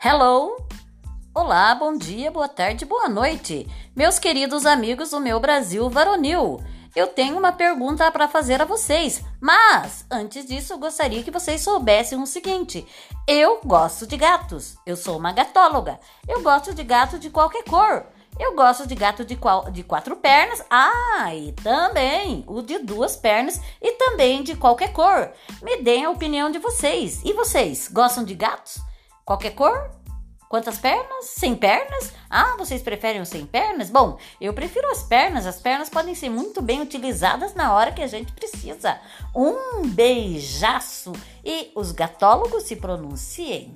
Hello! Olá, bom dia, boa tarde, boa noite, meus queridos amigos do meu Brasil varonil. Eu tenho uma pergunta para fazer a vocês, mas antes disso gostaria que vocês soubessem o seguinte: eu gosto de gatos, eu sou uma gatóloga, eu gosto de gato de qualquer cor. Eu gosto de gato de, qual, de quatro pernas. Ah, e também o de duas pernas e também de qualquer cor. Me deem a opinião de vocês. E vocês, gostam de gatos? Qualquer cor? Quantas pernas? Sem pernas? Ah, vocês preferem sem pernas? Bom, eu prefiro as pernas. As pernas podem ser muito bem utilizadas na hora que a gente precisa. Um beijaço e os gatólogos se pronunciem.